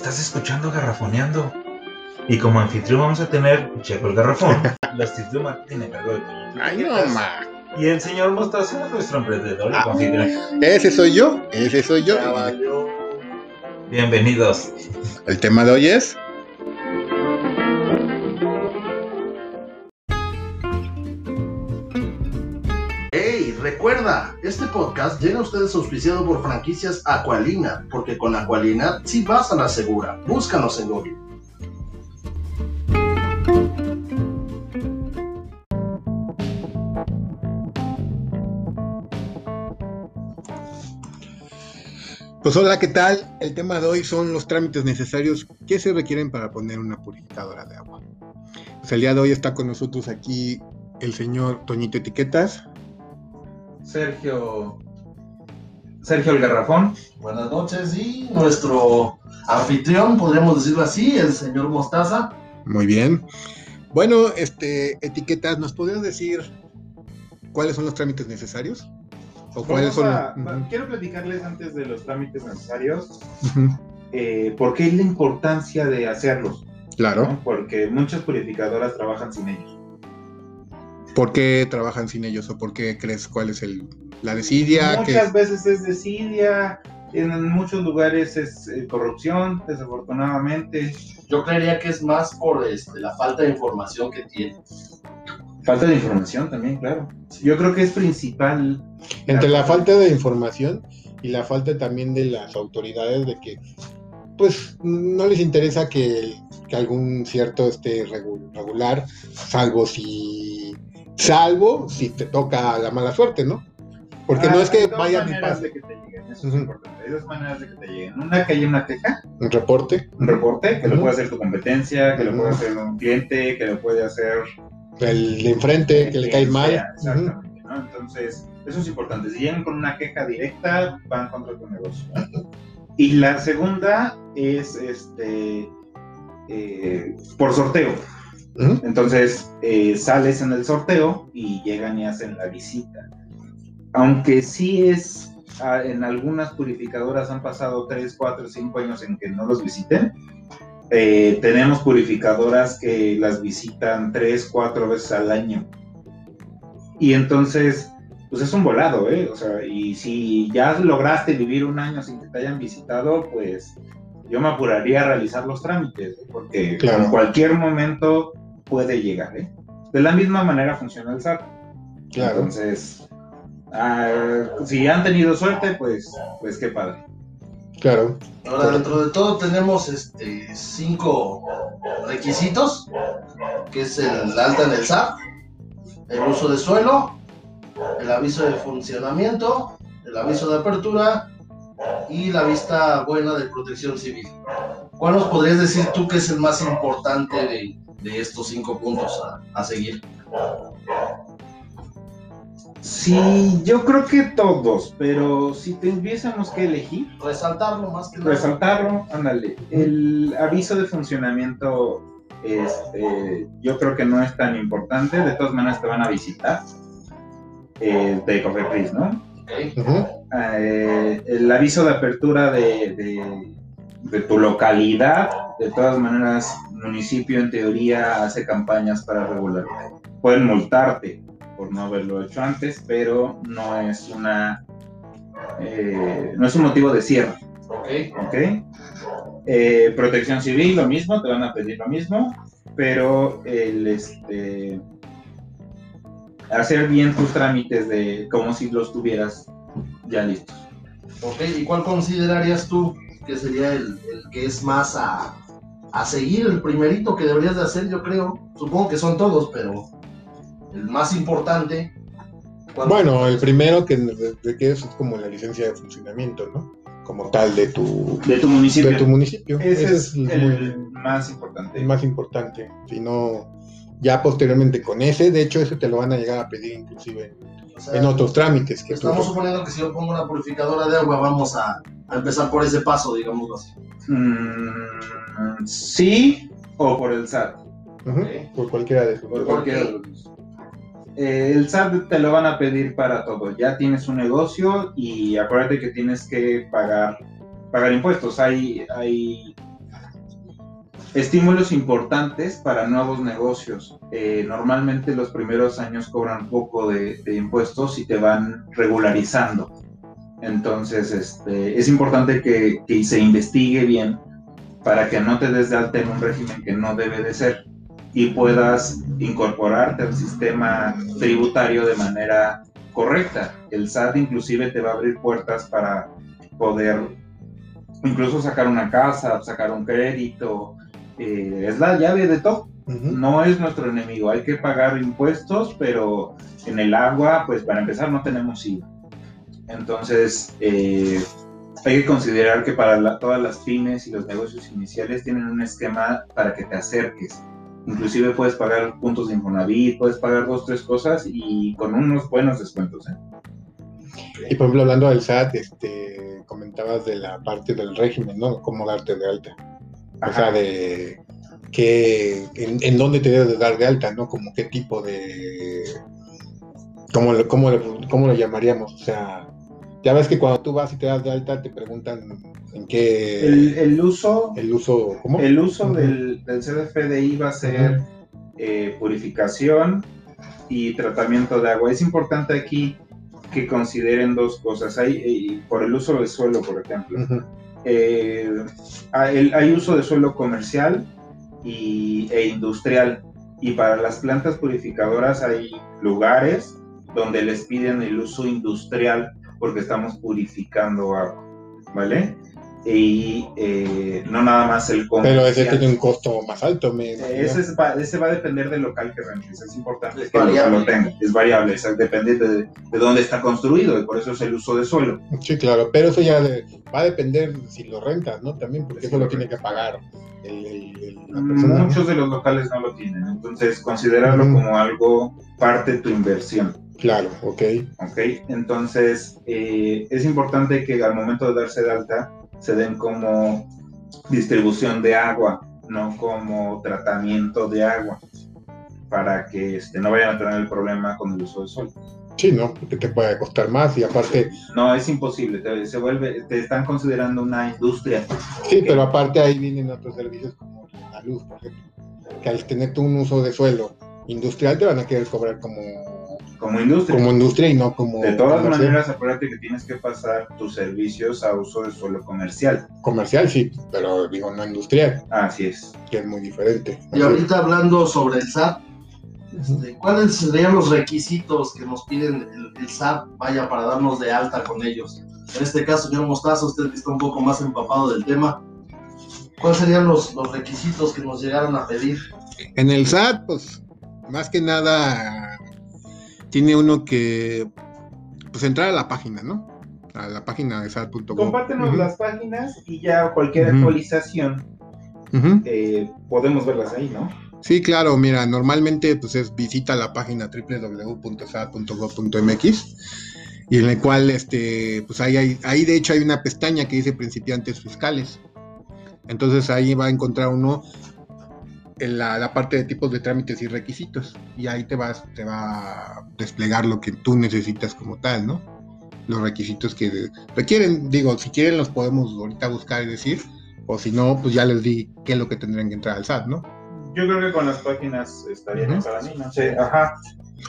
Estás escuchando Garrafoneando. Y como anfitrión vamos a tener Checo el Garrafón, tips de marketing a cargo de Ay, no, ma. Y el señor Mostaza, nuestro emprendedor y Ah. anfitrión. Ese soy yo, ese soy yo. Bienvenidos. El tema de hoy es. Podcast llega a ustedes auspiciado por franquicias Aqualina, porque con Aqualina sí vas a la segura. Búscanos en Google. Pues hola, ¿qué tal? El tema de hoy son los trámites necesarios que se requieren para poner una purificadora de agua. Pues el día de hoy está con nosotros aquí el señor Toñito Etiquetas. Sergio. Sergio el Garrafón. Buenas noches y nuestro anfitrión, podríamos decirlo así, el señor Mostaza. Muy bien. Bueno, este, Etiquetas, ¿nos podrías decir cuáles son los trámites necesarios? ¿O cuáles son? a- Quiero platicarles antes de los trámites necesarios, eh, por qué es la importancia de hacerlos, Claro. ¿no? porque muchas purificadoras trabajan sin ellos. ¿Por qué trabajan sin ellos o por qué crees cuál es el, la desidia? que- Muchas veces es desidia, en muchos lugares es eh, corrupción, desafortunadamente. Yo creería que es más por este, la falta de información que tiene. Falta de información también, claro. Yo creo que es principal. Entre la falta de información y la falta también de las autoridades de que, pues, no les interesa que, que algún cierto esté regu- regular, salvo si, salvo si te toca la mala suerte, ¿no? Porque no Ah, es que hay dos vayan maneras pasen de que te lleguen, eso es importante. Hay dos maneras de que te lleguen. Una, que haya una queja, un reporte, un reporte, que lo puede hacer tu competencia, que lo puede hacer un cliente, que lo puede hacer el de enfrente, que le cae mal. sea. Exactamente, ¿no? Entonces, eso es importante. Si llegan con una queja directa, van contra tu negocio. Y la segunda es este eh, por sorteo. Entonces, eh, sales en el sorteo y llegan y hacen la visita. Aunque sí es, ah, en algunas purificadoras han pasado 3, 4, 5 años en que no los visiten. Eh, tenemos purificadoras que las visitan 3, 4 veces al año. Y entonces, pues es un volado, ¿eh? O sea, y si ya lograste vivir un año sin que te hayan visitado, pues yo me apuraría a realizar los trámites, ¿eh? porque Claro. en cualquier momento puede llegar, ¿eh? De la misma manera funciona el SAT. Claro. Entonces, ah, si han tenido suerte, pues, pues qué padre. Claro. Ahora, dentro de todo tenemos este, cinco requisitos, que es el alta en el SAP, el uso de suelo, el aviso de funcionamiento, el aviso de apertura y la vista buena de protección civil. ¿Cuál nos podrías decir tú que es el más importante de, de estos cinco puntos a, a seguir? Sí, yo creo que todos, pero si tuviésemos que elegir, Resaltarlo más que nada. resaltarlo, ándale. El aviso de funcionamiento, este, yo creo que no es tan importante. De todas maneras, te van a visitar. Eh, de Cofepris, ¿no? Eh, el aviso de apertura de, de- de tu localidad, de todas maneras, el municipio en teoría hace campañas para regularte. Pueden multarte por no haberlo hecho antes, pero no es una eh, no es un motivo de cierre. Ok. Eh, protección civil, lo mismo, te van a pedir lo mismo, pero el este hacer bien tus trámites de como si los tuvieras ya listos. Ok, ¿y cuál considerarías tú que sería el, el que es más a, a seguir, el primerito que deberías de hacer, yo creo? Supongo que son todos, pero el más importante. ¿cuál- Bueno, el primero que, de, que es como la licencia de funcionamiento, ¿no? Como tal de tu, De tu municipio. de tu municipio. Ese es el más importante. el más importante. Si no, ya posteriormente con ese, de hecho, ese te lo van a llegar a pedir inclusive en, o sea, en otros trámites. Que tú- Estamos suponiendo que si yo pongo una purificadora de agua, vamos a, a empezar por ese paso, digámoslo así. Mm, sí o por el SAT. Por cualquiera de esos. Por ¿Por cualquiera de los dos. Eh, el SAT te lo van a pedir para todo. Ya tienes un negocio y acuérdate que tienes que pagar, pagar impuestos. Hay, hay Estímulos importantes para nuevos negocios. Eh, normalmente los primeros años cobran poco de, impuestos y te van regularizando. Entonces, este, es importante que, que se investigue bien para que no te des de alta en un régimen que no debe de ser y puedas incorporarte al sistema tributario de manera correcta. El SAT inclusive te va a abrir puertas para poder incluso sacar una casa, sacar un crédito. Eh, es la llave de todo. No es nuestro enemigo. Hay que pagar impuestos, pero en el agua, pues para empezar no tenemos IVA. Entonces, eh, hay que considerar que para la- todas las pymes y los negocios iniciales tienen un esquema para que te acerques. Inclusive puedes pagar puntos de Infonavit, puedes pagar dos, tres cosas y con unos buenos descuentos. ¿eh? Y por ejemplo, hablando del SAT, este, comentabas de la parte del régimen, ¿no? Cómo darte de alta. O Ajá. sea, de qué, en, en dónde te debes de dar de alta, ¿no? Como qué tipo de... ¿Cómo, lo- cómo, lo- cómo lo llamaríamos? O sea, ya ves que cuando tú vas y te das de alta te preguntan en qué... El, el uso, el uso, ¿cómo? el uso del, del CDFDI va a ser eh, purificación y tratamiento de agua. Es importante aquí que consideren dos cosas. Hay, eh, por el uso del suelo, por ejemplo. Eh, hay, hay uso de suelo comercial y, e industrial. Y para las plantas purificadoras hay lugares donde les piden el uso industrial porque estamos purificando agua, ¿vale? Y eh, no nada más el Pero ese tiene un costo más alto, me imagino. Ese, es- va, ese va a depender del local que rentes. Es importante Es que el local variable. lo tenga. Es variable, es- depende de, de dónde está construido y por eso es el uso de suelo. Sí, claro, pero eso ya de- va a depender si lo rentas, ¿no? También, porque Sí, eso lo tiene que pagar el, el- el- la persona. ¿no? Muchos de los locales no lo tienen, entonces considéralo Ujú. como algo parte de tu inversión. Claro, ok. ¿ok? Entonces eh, es importante que al momento de darse de alta se den como distribución de agua, no como tratamiento de agua, para que este, no vayan a tener el problema con el uso del sol. Sí, ¿no? Porque te puede costar más y aparte, No, es imposible, te, se vuelve, te están considerando una industria. sí, pero aparte ahí vienen otros servicios como la luz, por ejemplo, que al tener tú un uso de suelo industrial te van a querer cobrar como, Como industria. como industria y no como de todas comercial. maneras, acuérdate que tienes que pasar tus servicios a uso de suelo comercial. Comercial, sí, pero digo no industrial, Así es. que es muy diferente. Y ahorita hablando sobre el SAT, este, ¿cuáles serían los requisitos que nos piden el, el SAT, vaya, para darnos de alta con ellos? En este caso, señor Mostaza, usted está un poco más empapado del tema, ¿cuáles serían los, los requisitos que nos llegaron a pedir? En el SAT, pues, más que nada, tiene uno que, pues, entrar a la página, ¿no? A la página de SAT.com. Compártenos las páginas y ya cualquier actualización eh, podemos verlas ahí, ¿no? Sí, claro, mira, normalmente, pues, es visita la página www.sat.gov.mx y en el cual, este, pues, ahí, hay, ahí de hecho hay una pestaña que dice principiantes fiscales. Entonces ahí va a encontrar uno en la, la parte de tipos de trámites y requisitos. Y ahí te vas, te va a desplegar lo que tú necesitas como tal, ¿no? Los requisitos que requieren, digo, si quieren los podemos ahorita buscar y decir, o si no, pues ya les di qué es lo que tendrían que entrar al SAT, ¿no? Yo creo que con las páginas estaría bien Ujú. para mí, no sé, ajá.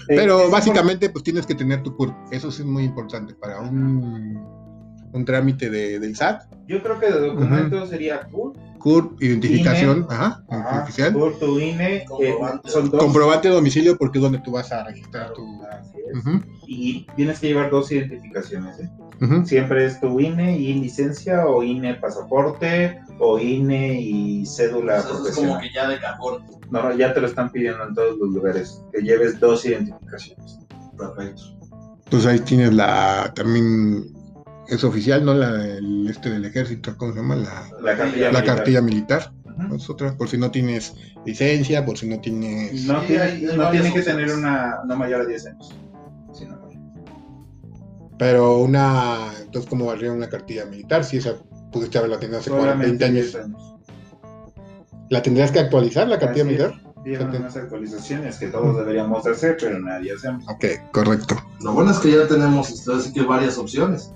Eh, Pero básicamente pues tienes que tener tu CURP. Eso sí es muy importante para un, un trámite de, del SAT. Yo creo que de documento sería CURP, CURP, identificación, INE. ajá, ajá, oficial. CURP, tu INE, eh, Comprobante. son dos. Comprobante de domicilio porque es donde tú vas a registrar tu... Es. Y tienes que llevar dos identificaciones, ¿eh? Siempre es tu INE y licencia, o INE pasaporte, o INE y cédula es como profesional. que ya de cajón. No, ya te lo están pidiendo en todos los lugares, que lleves dos identificaciones. Perfecto. Entonces ahí tienes la... También es oficial, ¿no? La, el, este del ejército, ¿cómo se llama? La, La cartilla la militar. cartilla militar. Ujú. Es otra, por si no tienes licencia, por si no tienes... No, Sí, tiene, hay- hay no varias tiene que tener una no mayor a 10 años. Sí, no. Pero una... Entonces, ¿cómo valdría una cartilla militar? Si esa pudiste haberla tenido hace 40, 20 Solamente años. 10 años. ¿La tendrías que actualizar, la cartilla Así militar? Fíjate. unas actualizaciones que todos deberíamos hacer, pero nadie hacemos. Ok, correcto. Lo bueno es que ya tenemos este, así que varias opciones.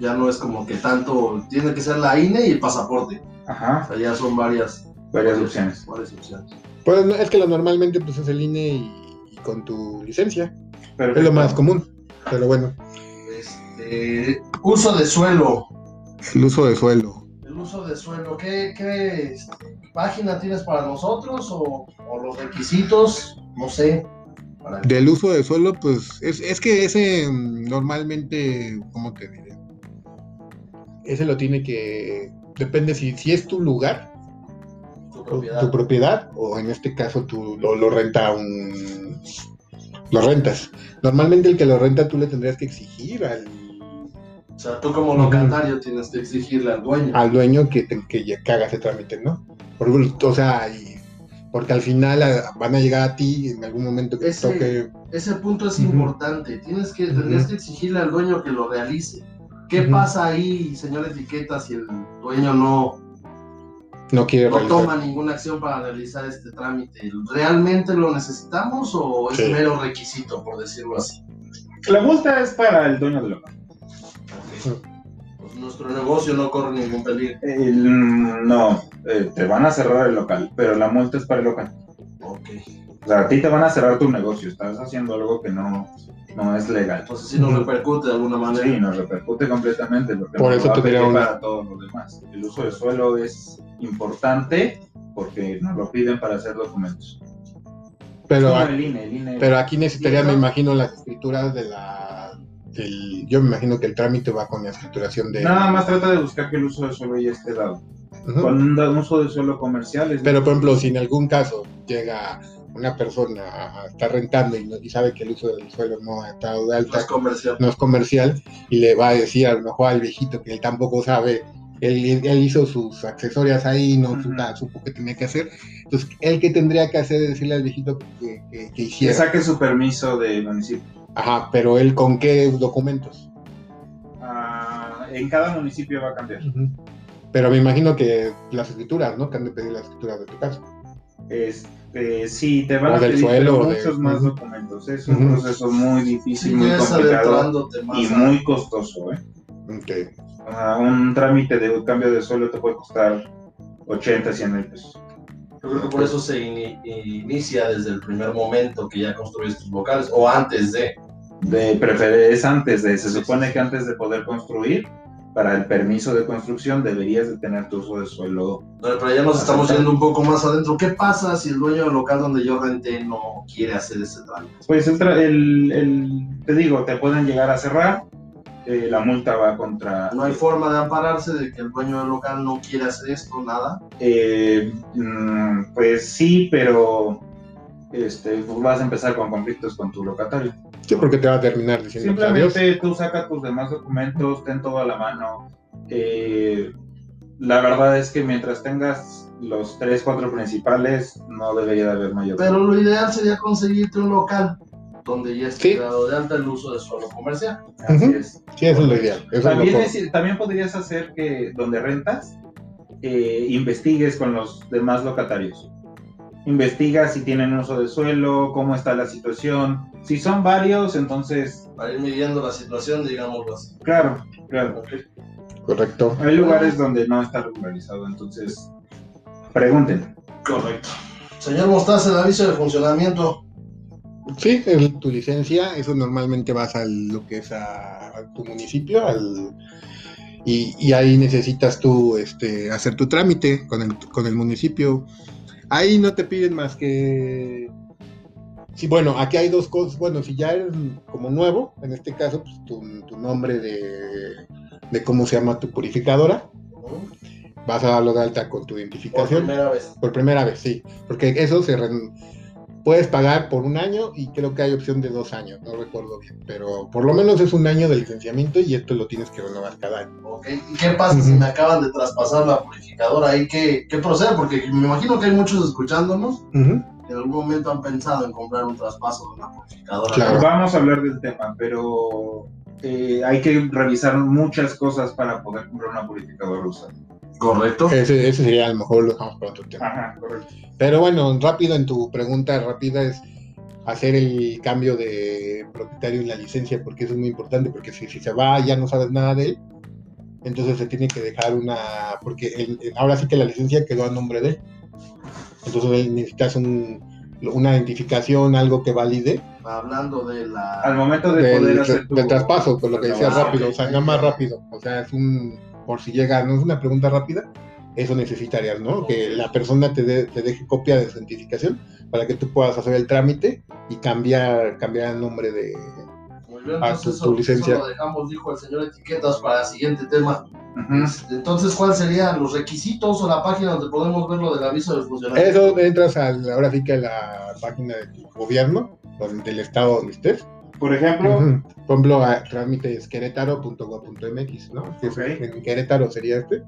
Ya no es como que tanto, tiene que ser la INE y el pasaporte. O Ajá. sea, ya son varias, Varias opciones. Varias opciones. Pues no, es que lo normalmente pues es el INE y, y con tu licencia. Es lo más común. Pero bueno, Este, uso de suelo. el uso de suelo. El uso de suelo, ¿qué, qué este, página tienes para nosotros o, o los requisitos? No sé. Del uso de suelo, pues es, es que ese mm, normalmente, ¿cómo te diré? Ese lo tiene que, depende si, si es tu lugar, tu propiedad. tu propiedad, o en este caso tú lo, lo renta un... Lo rentas. Normalmente el que lo renta tú le tendrías que exigir al, O sea, tú como locatario tienes que exigirle al dueño. al dueño que, te- que, que haga ese trámite, ¿no? Por, o sea, y- porque al final a- van a llegar a ti en algún momento que Ese- toque... Ese punto es importante. Tienes que, tendrías que exigirle al dueño que lo realice. ¿Qué pasa ahí, señor etiqueta, si el dueño no, No quiere no realizar. toma ninguna acción para realizar este trámite? ¿Realmente lo necesitamos o es Sí. mero requisito, por decirlo así? La multa es para el dueño del local. Pues nuestro negocio no corre ningún peligro. El- no, eh, te van a cerrar el local, pero la multa es para el local. Ok. O sea, a ti te van a cerrar tu negocio, estás haciendo algo que no, no es legal. Entonces sí nos repercute de alguna manera. Sí, nos repercute completamente porque Por nos eso te diría para todos los demás. El uso de suelo es importante porque nos lo piden para hacer documentos. Pero, a- el INE, el INE. pero aquí necesitaría, me ¿no? imagino, las escrituras de la... del- yo me imagino que el trámite va con la escrituración de... Nada más trata de buscar que el uso de suelo ya esté dado. Con un uso de suelo comercial es Pero, por ejemplo, si en algún caso llega una persona a estar rentando y, no- y sabe que el uso del suelo no ha estado de No alta, es comercial. no es comercial, y le va a decir a lo mejor al viejito que él tampoco sabe, él, él hizo sus accesorias ahí, no Ujú. supa- supo qué tenía que hacer. Entonces, él que tendría que hacer es decirle al viejito que, que- que que hiciera. saque su permiso de municipio. Ajá, pero él con qué documentos. Ah, en cada municipio va a cambiar. Pero me imagino que las escrituras, ¿no? Que han de pedir las escrituras de tu casa. Este, sí, te van O a pedir suelo, pero de- muchos más documentos. Es un proceso muy difícil, Sí, muy complicado y a- muy costoso. ¿eh? Ok. Ah, un trámite de un cambio de suelo te puede costar 80, 100 mil pesos. Yo creo que por eso se ini- inicia desde el primer momento que ya construyes tus locales o antes de. De preferir es antes de, se supone que antes de poder construir, para el permiso de construcción deberías de tener tu uso de suelo. Pero pero ya nos estamos yendo un poco más adentro. ¿Qué pasa si el dueño del local donde yo renté no quiere hacer ese trámite? Pues el, el- el- te digo, te pueden llegar a cerrar, eh, la multa va contra... No hay forma de ampararse de que el dueño del local no quiere hacer esto, nada. Eh, mm, pues sí, pero este, pues vas a empezar con conflictos con tu locatario. Sí, porque te va a terminar diciendo pues, adiós. Simplemente tú saca tus demás documentos, ten todo a la mano. Eh, la verdad es que mientras tengas los tres, cuatro principales, no debería de haber mayor. Pero lo ideal sería conseguirte un local donde ya esté Sí. dado de alta el uso de suelo comercial. Así es. Sí, eso es lo ideal. Eso es lo También, también podrías hacer que donde rentas, eh, investigues con los demás locatarios. Investiga si tienen uso de suelo, cómo está la situación. Si son varios, entonces, Para ir midiendo la situación, digámoslo así. claro, claro. Correcto. Hay lugares donde no está regularizado, entonces pregunten. Correcto. Señor Mostaza, el aviso de funcionamiento. Sí, tu licencia, eso normalmente vas a lo que es a, a tu municipio, al, y, y ahí necesitas tú este, hacer tu trámite con el, con el municipio. Ahí no te piden más que... Sí, bueno, aquí hay dos cosas. Bueno, si ya eres como nuevo, en este caso, pues tu, tu nombre de, de cómo se llama tu purificadora, ¿no? vas a darlo de alta con tu Por identificación. primera vez. Por primera vez, sí. Porque eso se puedes pagar por un año y creo que hay opción de dos años, no recuerdo bien. Pero por lo menos es un año de licenciamiento y esto lo tienes que renovar cada año. Ok, ¿Y qué pasa si me acaban de traspasar la purificadora ahí? ¿Qué, qué procede? Porque me imagino que hay muchos escuchándonos que en algún momento han pensado en comprar un traspaso de una purificadora. Claro. Vamos a hablar del tema, pero eh, hay que revisar muchas cosas para poder comprar una purificadora usada. Correcto. Ese, ese sería a lo mejor lo dejamos para otro tema. Ajá, correcto. Pero bueno, rápido en tu pregunta rápida es hacer el cambio de propietario en la licencia, porque eso es muy importante, porque si, si se va ya no sabes nada de él. entonces se tiene que dejar una, porque el- el- ahora sí que la licencia quedó a nombre de él. Entonces él necesitas un- una identificación, algo que valide Hablando de la. Al momento de del, poder hacer tu... del traspaso, por lo que decía Ah, rápido, o sea, nada más rápido, o sea, es un, por si llega, no es una pregunta rápida, eso necesitarías, ¿no? Que la persona te, dé- te deje copia de su identificación para que tú puedas hacer el trámite y cambiar, cambiar el nombre de... Muy bien, entonces tu- tu eso- licencia. eso lo dejamos, dijo el señor Etiquetas, para el siguiente tema. Entonces, ¿cuáles serían los requisitos o la página donde podemos ver lo del aviso de funcionamiento? Eso entras al, ahora sí que a la página de tu gobierno, del estado donde estés. Por ejemplo. Por ejemplo, a trámites querétaro.gov.mx, ¿no? Que es- en Querétaro sería este.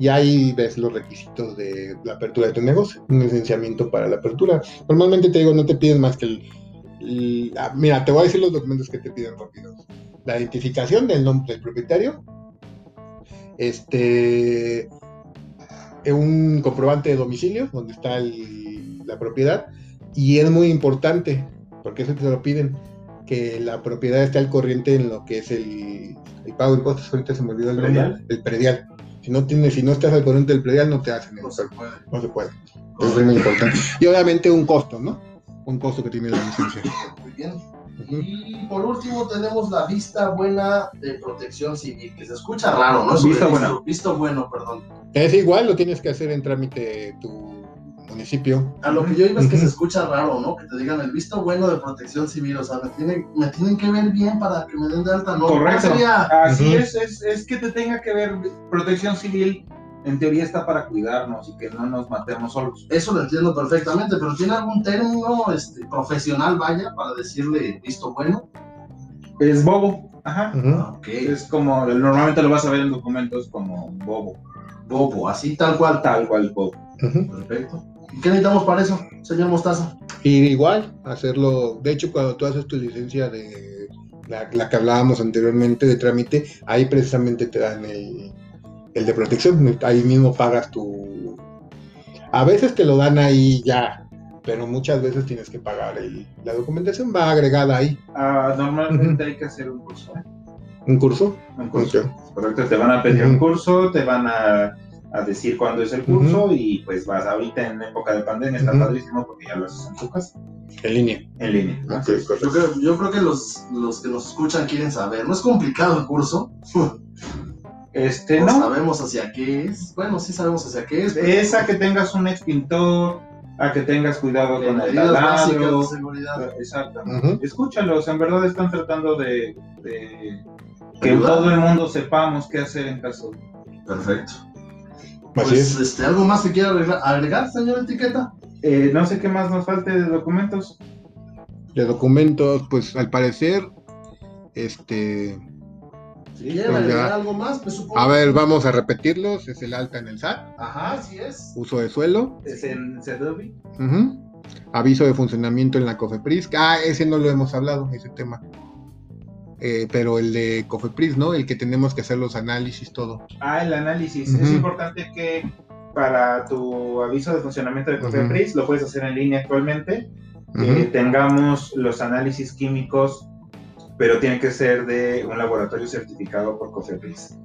Y ahí ves los requisitos de la apertura de tu negocio, un licenciamiento para la apertura. Normalmente te digo, no te piden más que el, el- ah, mira, te voy a decir los documentos que te piden rápido. La identificación del nombre del propietario, este, eh, un comprobante de domicilio donde está el- la propiedad y es muy importante porque eso te lo piden que la propiedad esté al corriente en lo que es el, el pago de impuestos ahorita se me olvidó el nombre ¿Predial? el predial si no tienes si no estás al corriente del predial no te hacen No eso se puede. no se puede Eso es muy importante y obviamente un costo no un costo que tiene la licencia Muy bien. Y por último tenemos la vista buena de protección civil, que se escucha raro, ¿no? De bueno. Visto bueno, perdón. es igual lo tienes que hacer en trámite tu municipio A lo que yo iba es que se escucha raro, ¿no? Que te digan el visto bueno de protección civil, o sea, me tienen, me tienen que ver bien para que me den de alta, ¿no? ¿Cuál Correcto. Así es, es, es que te tenga que ver protección civil, en teoría está para cuidarnos y que no nos matemos solos. Eso lo entiendo perfectamente, pero ¿tiene algún término este, profesional, vaya, para decirle visto bueno? Es bobo, ajá. Ujú. Ah, Ok, Es como, normalmente lo vas a ver en documentos como bobo, bobo, así tal cual. tal cual bobo. Perfecto. ¿Y qué necesitamos para eso, señor Mostaza? Y igual, hacerlo, de hecho, cuando tú haces tu licencia de la, la que hablábamos anteriormente de trámite, ahí precisamente te dan el, el de protección, ahí mismo pagas tu... A veces te lo dan ahí ya, pero muchas veces tienes que pagar el, la documentación, va agregada ahí, Ah, normalmente hay que hacer un curso. ¿eh? un curso. Un curso. Correcto, te van a pedir un curso, te van a, a decir cuándo es el curso y pues vas ahorita en época de pandemia, está padrísimo porque ya lo haces en tu casa, En línea. en línea. Yo creo, yo creo que los, los que nos escuchan quieren saber. ¿No es complicado el curso? Este, No no, sabemos hacia qué es. Bueno, sí sabemos hacia qué es. pero es a que tengas un extintor, a que tengas cuidado de con el taladro. de seguridad. Exacto. Ujú. Escúchalos, en verdad están tratando de, de que todo el mundo sepamos qué hacer en caso. Perfecto. Así Pues, es. este, ¿algo más que quiera agregar, agregar, señor Etiqueta? Eh, no sé qué más nos falte de documentos. De documentos, pues al parecer, este... Si quieren Pues ya. agregar algo más, pues supongo. A ver, vamos a repetirlos, es el alta en el SAT, Ajá, así es. uso de suelo, Es en Cedovi. Ujú. Aviso de funcionamiento en la COFEPRIS. Ah, ese no lo hemos hablado, ese tema. Eh, pero el de COFEPRIS, ¿no? El que tenemos que hacer los análisis, todo. Ah, el análisis. Es importante que para tu aviso de funcionamiento de COFEPRIS, lo puedes hacer en línea actualmente, Ujú. tengamos los análisis químicos, pero tiene que ser de un laboratorio certificado por COFEPRIS.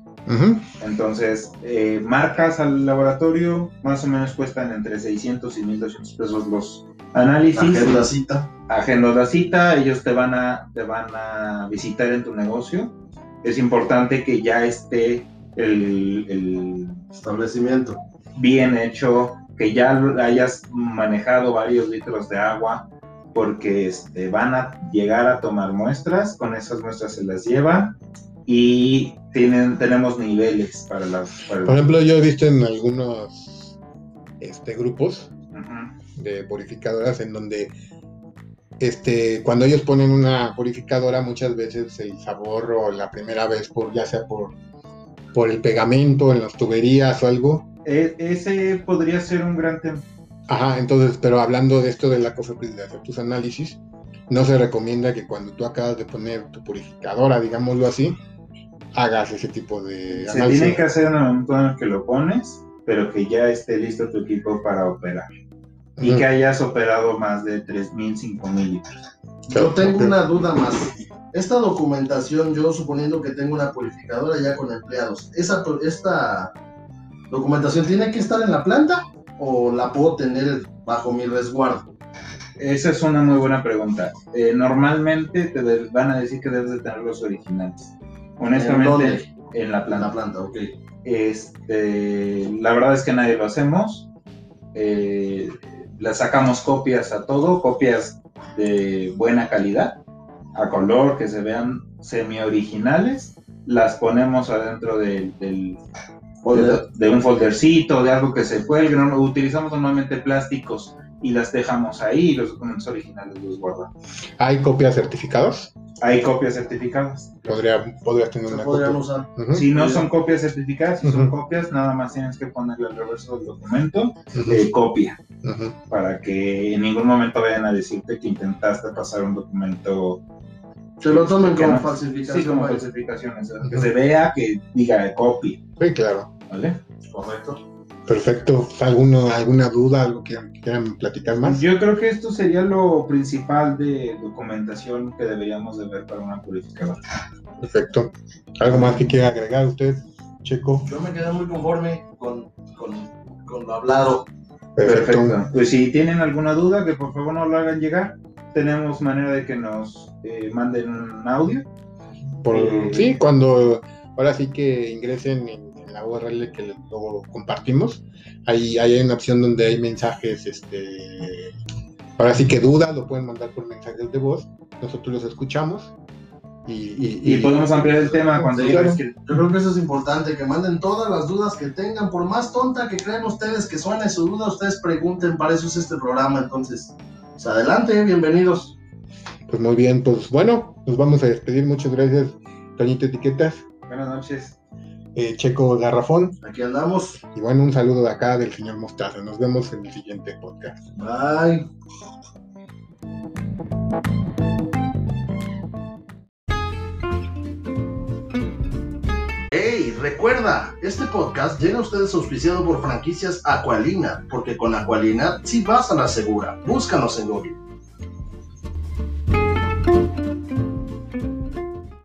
Entonces, eh, marcas al laboratorio, más o menos cuestan entre 600 y 1200 pesos los análisis. Agenda cita. Agendas la cita, ellos te van a, te van a visitar en tu negocio. Es importante que ya esté el, el Establecimiento. bien hecho, que ya hayas manejado varios litros de agua, porque este, van a llegar a tomar muestras, con esas muestras se las llevan y tienen, tenemos niveles para las... para Por ejemplo, yo he visto en algunos este, grupos de purificadoras en donde este, cuando ellos ponen una purificadora, muchas veces el sabor o la primera vez, por, ya sea por, por el pegamento en las tuberías o algo, E- ese podría ser un gran tema. Ajá, entonces, pero hablando de esto de la COFEPRIS, de hacer tus análisis, no se recomienda que cuando tú acabas de poner tu purificadora, digámoslo así, hagas ese tipo de Se tiene que hacer en el momento en el que lo pones, pero que ya esté listo tu equipo para operar. y que hayas operado más de 3.000, 5.000 litros. Yo tengo una duda más. Esta documentación, yo suponiendo que tengo una purificadora ya con empleados, ¿esa, esta documentación tiene que estar en la planta o la puedo tener bajo mi resguardo? Esa es una muy buena pregunta. Eh, normalmente te van a decir que debes de tener los originales. Honestamente, en la planta. la planta, ok. Este, la verdad es que nadie lo hacemos. Eh, le sacamos copias a todo, copias de buena calidad, a color, que se vean semi originales. Las ponemos adentro del, del- de, de un foldercito, de algo que se cuelgue. Utilizamos normalmente plásticos y las dejamos ahí y los documentos originales los guardamos. ¿Hay copias certificadas? Hay copias certificadas. Podría, podrías tener Se una podrían copia. usar. Si no son copias certificadas, si son copias, nada más tienes que ponerle al reverso del documento eh, copia, para que en ningún momento vayan a decirte que intentaste pasar un documento Se lo tomen como no- falsificación. sí, como falsificaciones, que se vea que diga copia, Sí, claro. ¿vale? Correcto. Perfecto. ¿Alguno, ¿Alguna duda, algo que quieran platicar más? Yo creo que esto sería lo principal de documentación que deberíamos de ver para una purificadora. Perfecto. ¿Algo más que quiera agregar usted, Checo? Yo me quedé muy conforme con, con, con lo hablado. Perfecto. Pues si tienen alguna duda, que por favor nos lo hagan llegar. Tenemos manera de que nos eh, manden un audio. Por, Eh, sí, cuando ahora sí que ingresen en, en la URL que luego compartimos, ahí, ahí hay una opción donde hay mensajes, este, ahora sí que dudas, lo pueden mandar por mensajes de voz, nosotros los escuchamos y, y- Y podemos ampliar el tema cuando Sí, llegues. claro. que- Yo creo que eso es importante, que manden todas las dudas que tengan, por más tonta que crean ustedes que suene su duda, ustedes pregunten, para eso es este programa, entonces, pues adelante, bienvenidos. Pues muy bien, pues bueno, nos vamos a despedir, muchas gracias, Toñito Etiquetas, Buenas noches. Eh, Checo Garrafón, Aquí andamos, y bueno, un saludo de acá del señor Mostaza, nos vemos en el siguiente podcast. bye. Hey, recuerda, este podcast llega a ustedes auspiciado por franquicias Aqualina, porque con Aqualina sí vas a la segura. Búscanos en Google.